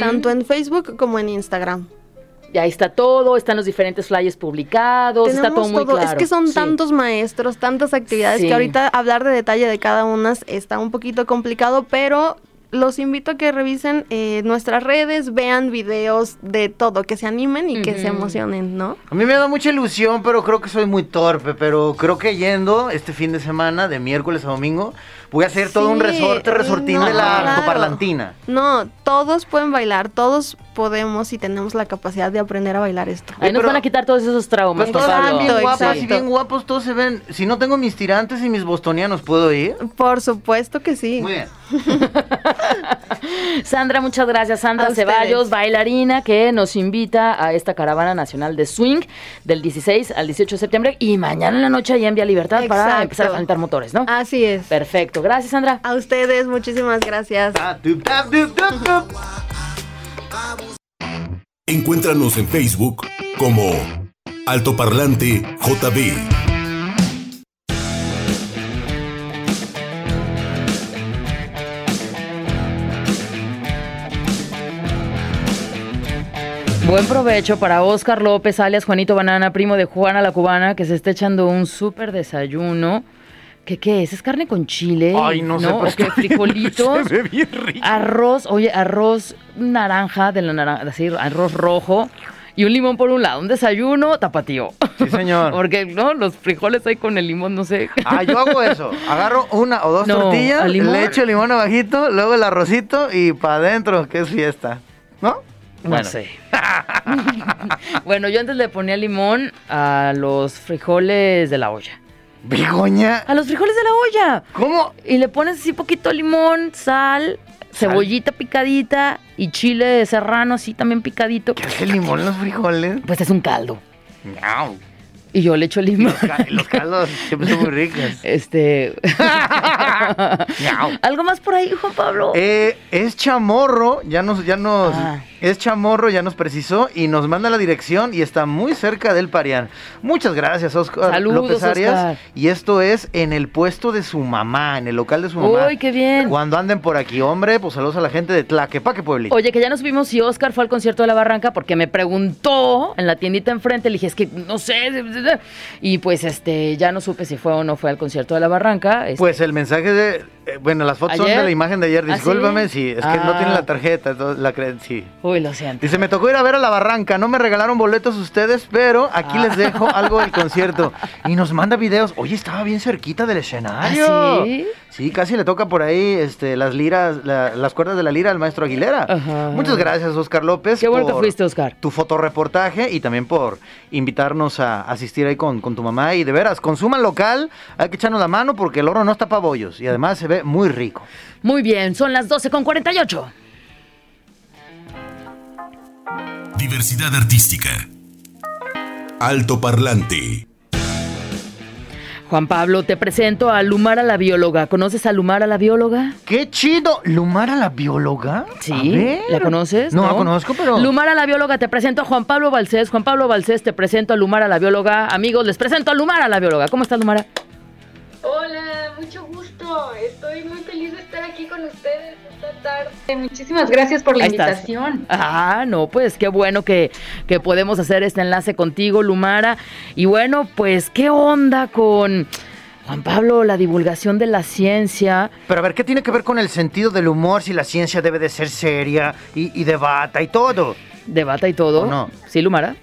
Tanto en Facebook como en Instagram. Y ahí está todo, están los diferentes flyers publicados, está todo muy claro. Es que son Sí. tantos maestros, tantas actividades Sí. que ahorita hablar de detalle de cada una está un poquito complicado, pero los invito a que revisen eh, nuestras redes, vean videos de todo, que se animen y que se emocionen, ¿no? A mí me da mucha ilusión, pero creo que soy muy torpe. Pero creo que yendo este fin de semana, de miércoles a domingo, voy a hacer todo un resorte, resortín no, de la claro. altoparlantina. No, todos pueden bailar, todos podemos y tenemos la capacidad de aprender a bailar esto. Ahí nos van a quitar todos esos traumas, Pues todos están bien guapas y bien guapos, todos se ven. Si no tengo mis tirantes y mis bostonianos, ¿puedo ir? Por supuesto que sí. Muy bien. Sandra, muchas gracias. Sandra A ustedes. Ceballos, bailarina, que nos invita a esta caravana nacional de swing del 16 al 18 de septiembre y mañana en la noche ahí en Vía Libertad para empezar a calentar motores, ¿no? Así es. Perfecto. Gracias, Sandra. A ustedes, muchísimas gracias. Encuéntranos en Facebook como Altoparlante JB. Buen provecho para Oscar López, alias Juanito Banana, primo de Juana la Cubana, que se está echando un súper desayuno. ¿Qué, ¿Qué es? ¿Es carne con chile? Ay, no, sé. ¿O pero qué? ¿Frijolitos? Se ve bien rico. Arroz, oye, arroz naranja, de la naranja, así, arroz rojo. Y un limón por un lado, un desayuno tapatío. Sí, señor. Porque, ¿no? Los frijoles ahí con el limón, no sé. Ah, yo hago eso. Agarro una o dos No, tortillas, le echo el limón abajito, luego el arrocito y para adentro, que es fiesta. ¿No? No Bueno. sé. bueno, yo antes le ponía limón a los frijoles de la olla. Begoña, A los frijoles de la olla. ¿cómo? Y le pones así poquito limón, sal, cebollita picadita y chile serrano así también picadito. ¿Qué hace el limón en los frijoles? Pues es un caldo. Miau. Y yo le echo limón. Los, ca- los caldos siempre son muy ricos. Este. ¿Algo más por ahí, Juan Pablo? Eh, es chamorro, ya nos, ya nos, Ah. es chamorro, ya nos precisó y nos manda la dirección y está muy cerca del Parián. Muchas gracias, Oscar Saludos, López Arias. Oscar. Y esto es en el puesto de su mamá, en el local de su mamá. Uy, qué bien. Cuando anden por aquí, hombre, pues saludos a la gente de Tlaquepaque, Pueblito. Oye, que ya nos vimos si Oscar fue al concierto de la Barranca porque me preguntó en la tiendita enfrente, le dije, es que no sé. Y pues este, ya no supe si fue o no fue al concierto de la Barranca. Este, Pues el mensaje de, eh, bueno, las fotos son de la imagen de ayer, ¿Ah, sí? discúlpame, sí, es que no Ah. tiene la tarjeta, entonces la creen, sí. Uy, lo siento. Dice, me tocó ir a ver a la barranca, no me regalaron boletos ustedes, pero aquí Ah. les dejo algo del concierto. Y nos manda videos. Oye, estaba bien cerquita del escenario. ¿Ah, sí? Sí, casi le toca por ahí este, las liras, la- las cuerdas de la lira al maestro Aguilera. Ajá. Muchas gracias, Oscar López. Qué bueno que por fuiste, Oscar. Tu fotoreportaje y también por invitarnos a asistir ahí con, con tu mamá. Y de veras, consuman local, hay que echarnos la mano porque el oro no está para bollos. Y además se ve muy rico. Muy bien, son las 12 con 48. Diversidad artística. Altoparlante. Juan Pablo, te presento a Lumara la bióloga. ¿Conoces a Lumara la bióloga? ¡Qué chido! ¿Lumara la bióloga? Sí, A ver. ¿la conoces? No, la conozco, pero... Lumara la bióloga, te presento a Juan Pablo Balcés. Juan Pablo Balcés, te presento a Lumara la bióloga. Amigos, les presento a Lumara la bióloga. ¿Cómo estás, Lumara? Hola, mucho gusto. Estoy muy feliz de estar aquí con ustedes tarde. Muchísimas gracias por la Ahí estás. invitación. Ah, no, pues qué bueno que, que podemos hacer este enlace contigo, Lumara. Y bueno, pues, ¿qué onda con Juan Pablo, la divulgación de la ciencia? Pero a ver, ¿qué tiene que ver con el sentido del humor si la ciencia debe de ser seria y, y debata y todo? Debata y todo. ¿O no? Sí, Lumara.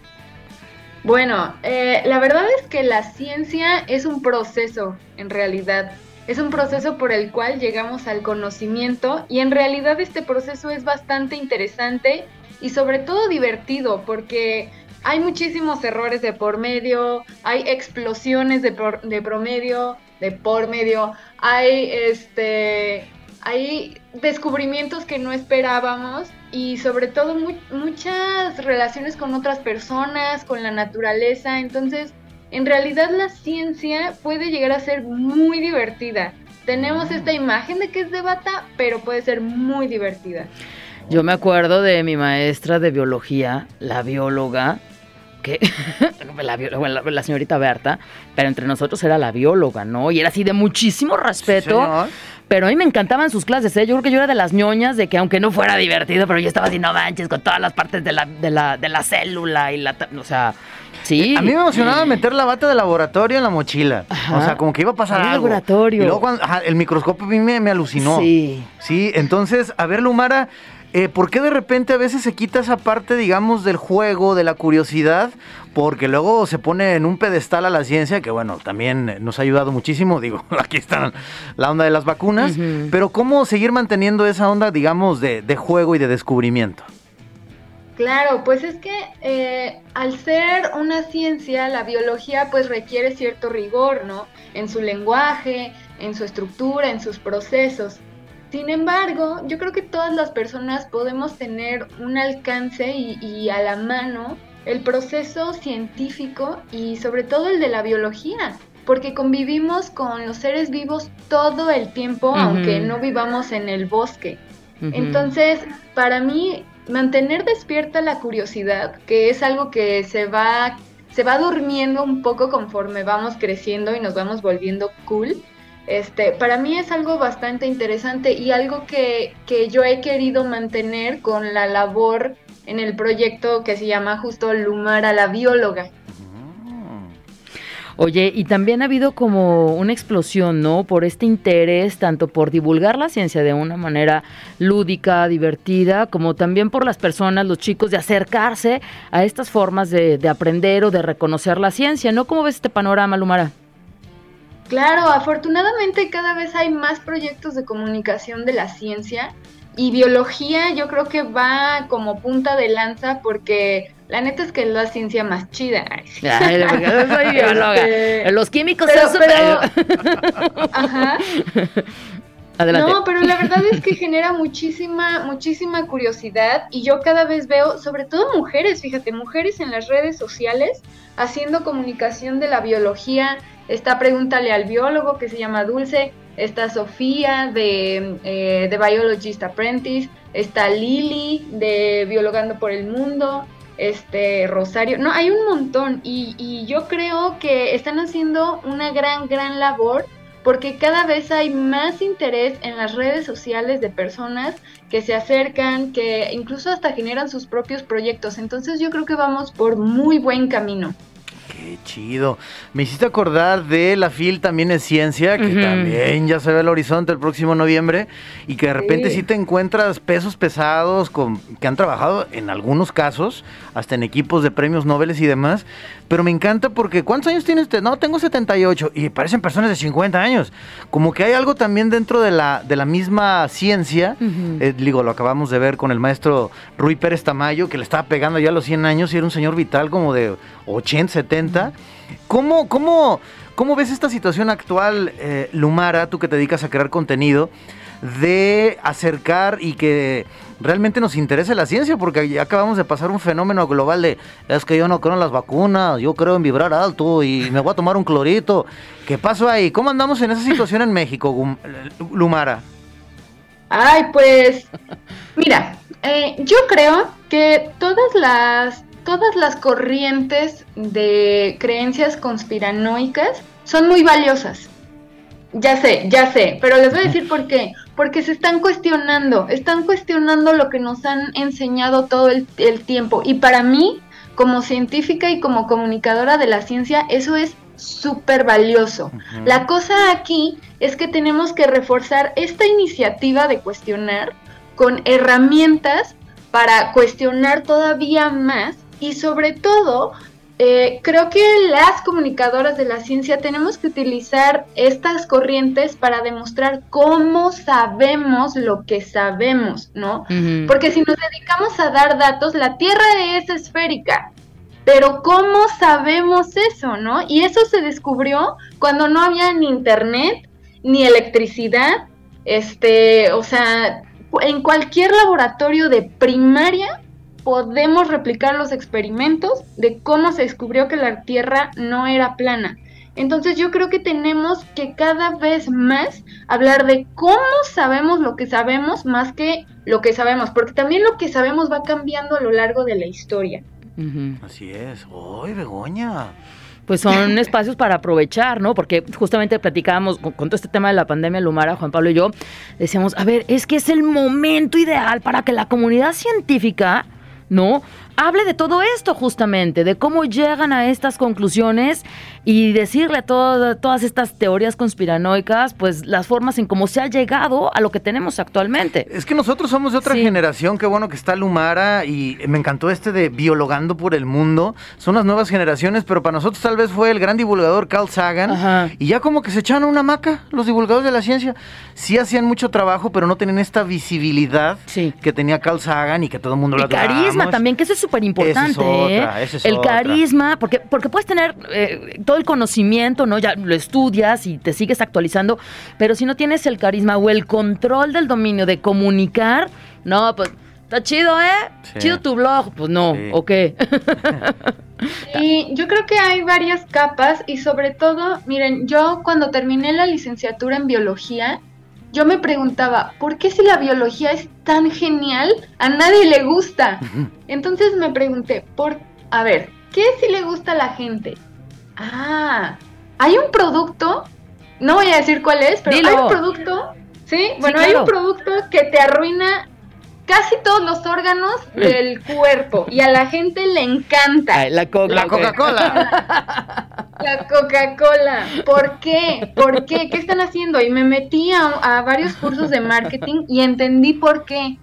Bueno, eh, la verdad es que la ciencia es un proceso, en realidad. Es un proceso por el cual llegamos al conocimiento y en realidad este proceso es bastante interesante y sobre todo divertido porque hay muchísimos errores de por medio, hay explosiones de, por- de promedio, de por medio, hay este hay descubrimientos que no esperábamos y sobre todo muchas relaciones con otras personas, con la naturaleza. Entonces, en realidad la ciencia puede llegar a ser muy divertida. Tenemos esta imagen de que es de bata, pero puede ser muy divertida. Yo me acuerdo de mi maestra de biología, la bióloga, que la, la, señorita Berta, pero entre nosotros era la bióloga, ¿no? Y era así de muchísimo respeto. Pero a mí me encantaban sus clases, ¿eh? Yo creo que yo era de las ñoñas de que aunque no fuera divertido, pero yo estaba así, no manches, con todas las partes de la, de la, de la célula y la... O sea, sí. A mí me emocionaba meter la bata de laboratorio en la mochila. O sea, como que iba a pasar algo. laboratorio. Y luego cuando, el microscopio a mí me, me alucinó. Sí. Sí, entonces, a ver, Lumara... Eh, ¿Por qué de repente a veces se quita esa parte, digamos, del juego, de la curiosidad? Porque luego se pone en un pedestal a la ciencia, que bueno, también nos ha ayudado muchísimo. Digo, aquí está la onda de las vacunas. Pero ¿cómo seguir manteniendo esa onda, digamos, de, juego y de descubrimiento? Claro, pues es que eh, al ser una ciencia, la biología pues requiere cierto rigor, ¿no? En su lenguaje, en su estructura, en sus procesos. Sin embargo, yo creo que todas las personas podemos tener un alcance y, a la mano el proceso científico y sobre todo el de la biología, porque convivimos con los seres vivos todo el tiempo, aunque no vivamos en el bosque. Entonces, para mí, mantener despierta la curiosidad, que es algo que se va, se va durmiendo un poco conforme vamos creciendo y nos vamos volviendo cool, este, para mí es algo bastante interesante y algo que, yo he querido mantener con la labor en el proyecto que se llama justo Lumar a la bióloga. Oye, y también ha habido como una explosión, ¿no? Por este interés, tanto por divulgar la ciencia de una manera lúdica, divertida, como también por las personas, los chicos, de acercarse a estas formas de, de aprender o de reconocer la ciencia, ¿no? ¿Cómo ves este panorama, Lumara? Claro, afortunadamente cada vez hay más proyectos de comunicación de la ciencia y biología yo creo que va como punta de lanza porque la neta es que es la ciencia más chida. soy bióloga. Este, Los químicos son super... Ajá. Adelante. No, pero la verdad es que genera muchísima, muchísima curiosidad y yo cada vez veo, sobre todo mujeres, fíjate, mujeres en las redes sociales haciendo comunicación de la biología, Está Pregúntale al biólogo que se llama Dulce. Está Sofía de, eh, de Biologist Apprentice. Está Lili de Biologando por el Mundo. Este Rosario. No, hay un montón. Y, y yo creo que están haciendo una gran, gran labor porque cada vez hay más interés en las redes sociales de personas que se acercan, que incluso hasta generan sus propios proyectos. Entonces yo creo que vamos por muy buen camino. Qué chido. Me hiciste acordar de la FIL también es ciencia, que también ya se ve el horizonte el próximo noviembre y que de repente sí, te encuentras pesos pesados con, que han trabajado en algunos casos, hasta en equipos de premios Nobel y demás. Pero me encanta porque ¿cuántos años tienes usted? No, tengo 78 y parecen personas de 50 años. Como que hay algo también dentro de la, de la misma ciencia. Eh, digo, lo acabamos de ver con el maestro Rui Pérez Tamayo, que le estaba pegando ya a los 100 años y era un señor vital como de 80, 70. ¿Cómo, cómo, cómo ves esta situación actual, eh, Lumara, tú que te dedicas a crear contenido, de acercar y que realmente nos interese la ciencia, porque ya acabamos de pasar un fenómeno global de es que yo no creo en las vacunas, yo creo en vibrar alto y me voy a tomar un clorito. ¿Qué pasó ahí? ¿Cómo andamos en esa situación en México, Lumara? Ay, pues, mira, eh, yo creo que todas las, todas las corrientes de creencias conspiranoicas son muy valiosas. Ya sé, ya sé, pero les voy a decir por qué. Porque se están cuestionando, están cuestionando lo que nos han enseñado todo el, tiempo. Y para mí, como científica y como comunicadora de la ciencia, eso es súper valioso. La cosa aquí es que tenemos que reforzar esta iniciativa de cuestionar con herramientas para cuestionar todavía más y sobre todo eh, creo que las comunicadoras de la ciencia tenemos que utilizar estas corrientes para demostrar cómo sabemos lo que sabemos, ¿no? Porque si nos dedicamos a dar datos, la Tierra es esférica, pero ¿cómo sabemos eso, no? Y eso se descubrió cuando no había ni internet, ni electricidad, este, o sea, en cualquier laboratorio de primaria podemos replicar los experimentos de cómo se descubrió que la Tierra no era plana. Entonces yo creo que tenemos que cada vez más hablar de cómo sabemos lo que sabemos más que lo que sabemos, porque también lo que sabemos va cambiando a lo largo de la historia. Así es. ¡Uy, Begoña! pues son espacios para aprovechar, ¿no? Porque justamente platicábamos con, todo este tema de la pandemia, Lumara, Juan Pablo y yo, decíamos, a ver, es que es el momento ideal para que la comunidad científica, ¿no? Hable de todo esto justamente, de cómo llegan a estas conclusiones y decirle a todas estas teorías conspiranoicas, pues las formas en cómo se ha llegado a lo que tenemos actualmente. Es que nosotros somos de otra generación, qué bueno que está Lumara y me encantó este de biologando por el mundo. Son las nuevas generaciones, pero para nosotros tal vez fue el gran divulgador Carl Sagan y ya como que se echaron una maca los divulgadores de la ciencia. Sí hacían mucho trabajo, pero no tenían esta visibilidad que tenía Carl Sagan y que todo el mundo y carisma también, que eso es súper importante. ¿eh? el carisma, porque, porque puedes tener eh, todo el conocimiento, ¿no? Ya lo estudias y te sigues actualizando, pero si no tienes el carisma o el control del dominio de comunicar, no, pues está chido, ¿eh? Chido tu blog, pues no, ¿o qué? Y yo creo que hay varias capas y sobre todo, miren, yo cuando terminé la licenciatura en biología, yo me preguntaba, ¿por qué si la biología es tan genial, a nadie le gusta? Entonces me pregunté, por, a ver, ¿qué si le gusta a la gente? Ah, hay un producto, no voy a decir cuál es, pero hay un producto, ¿sí? Bueno, hay un producto que te arruina casi todos los órganos del cuerpo y a la gente le encanta. la Coca-Cola. La Coca-Cola. ¿Por qué? ¿Por qué? ¿Qué están haciendo? Y me metí a, varios cursos de marketing y entendí por qué.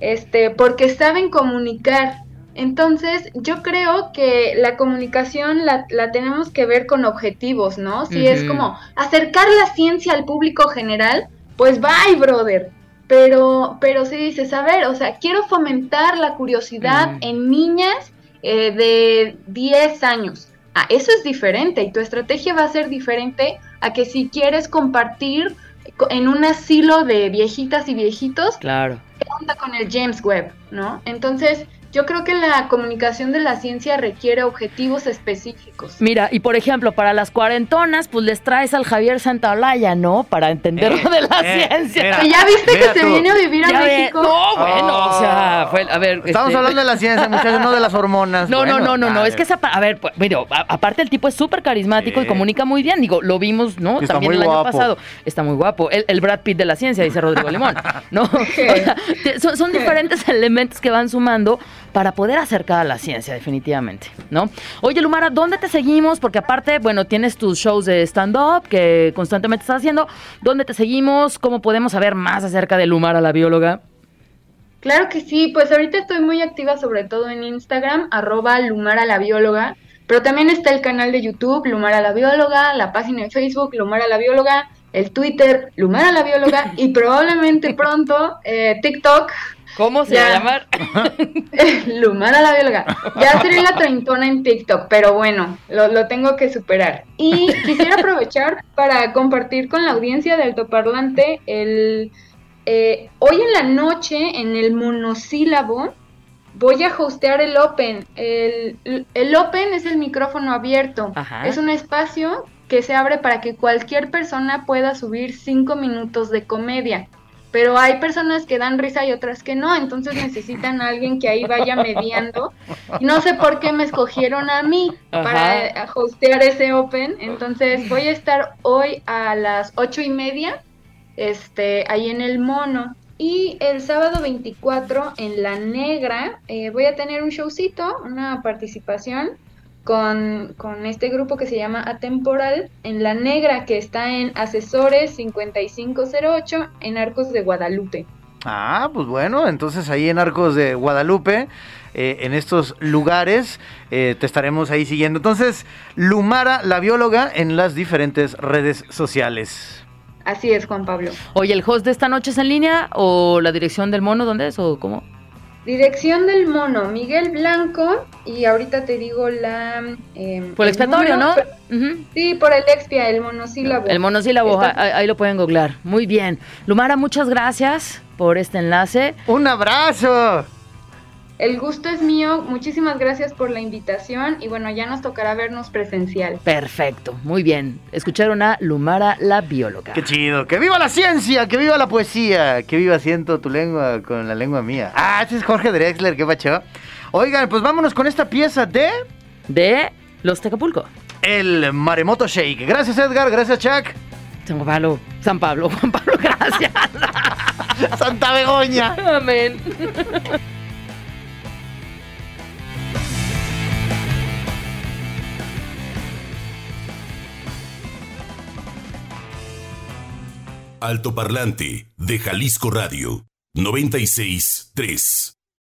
Este, porque saben comunicar. Entonces, yo creo que la comunicación la, tenemos que ver con objetivos, ¿no? Si es como acercar la ciencia al público general, pues bye, brother. Pero, pero si dices, a ver, o sea, quiero fomentar la curiosidad en niñas eh, de 10 años Ah, eso es diferente y tu estrategia va a ser diferente a que si quieres compartir en un asilo de viejitas y viejitos, claro. ¿qué onda con el James Webb, no? Entonces, yo creo que la comunicación de la ciencia requiere objetivos específicos. Mira, y por ejemplo, para las cuarentonas, pues les traes al Javier Santaolalla, ¿no? Para entender lo de la eh, ciencia. ya viste que se viene a vivir a México. no, bueno, o sea, fue, a ver. Estamos este, hablando de la ciencia, muchachos, no de las hormonas. No, no, no, no, no, es que esa, a ver, pues, mira, aparte el tipo es súper carismático y comunica muy bien, digo, lo vimos, ¿no? También el año pasado. Está muy guapo. El, Brad Pitt de la ciencia, dice Rodrigo Limón, ¿no? son, son diferentes elementos que van sumando para poder acercar a la ciencia, definitivamente, ¿no? Oye, Lumara, ¿dónde te seguimos? Porque aparte, bueno, tienes tus shows de stand-up que constantemente estás haciendo. ¿Dónde te seguimos? ¿Cómo podemos saber más acerca de Lumara, la bióloga? Claro que sí, pues ahorita estoy muy activa sobre todo en Instagram, arroba Lumara la bióloga, pero también está el canal de YouTube, Lumara la bióloga, la página de Facebook, Lumara la bióloga, el Twitter, Lumara la bióloga y probablemente pronto eh, TikTok, ¿Cómo se va a llamar? Lumara la bióloga. Ya seré la treintona en TikTok, pero bueno, lo, tengo que superar. Y quisiera aprovechar para compartir con la audiencia de altoparlante el... Eh, hoy en la noche, en el monosílabo, voy a hostear el Open. El, el Open es el micrófono abierto. Es un espacio que se abre para que cualquier persona pueda subir cinco minutos de comedia pero hay personas que dan risa y otras que no, entonces necesitan a alguien que ahí vaya mediando. no sé por qué me escogieron a mí para hostear ese Open, entonces voy a estar hoy a las ocho y media, este, ahí en el Mono. Y el sábado 24 en La Negra eh, voy a tener un showcito, una participación con, este grupo que se llama Atemporal en La Negra, que está en Asesores 5508 en Arcos de Guadalupe. Ah, pues bueno, entonces ahí en Arcos de Guadalupe, eh, en estos lugares, eh, te estaremos ahí siguiendo. Entonces, Lumara, la bióloga, en las diferentes redes sociales. Así es, Juan Pablo. Oye, ¿el host de esta noche es en línea o la dirección del mono dónde es o cómo? Dirección del mono, Miguel Blanco, y ahorita te digo la... Eh, por el expiatorio, ¿no? Sí, por el expia, el monosílabo. El monosílabo, ahí, lo pueden googlear. Muy bien. Lumara, muchas gracias por este enlace. ¡Un abrazo! El gusto es mío, muchísimas gracias por la invitación y bueno, ya nos tocará vernos presencial. Perfecto, muy bien. Escucharon a Lumara la bióloga. Qué chido, que viva la ciencia, que viva la poesía, que viva siento tu lengua con la lengua mía. Ah, ese es Jorge Drexler, qué pacho. Oigan, pues vámonos con esta pieza de... De Los Tecapulco. El Maremoto Shake. Gracias Edgar, gracias Chuck. San Pablo, San Pablo, Juan Pablo, gracias. Santa Begoña. Amén. Altoparlante de Jalisco Radio 96 3.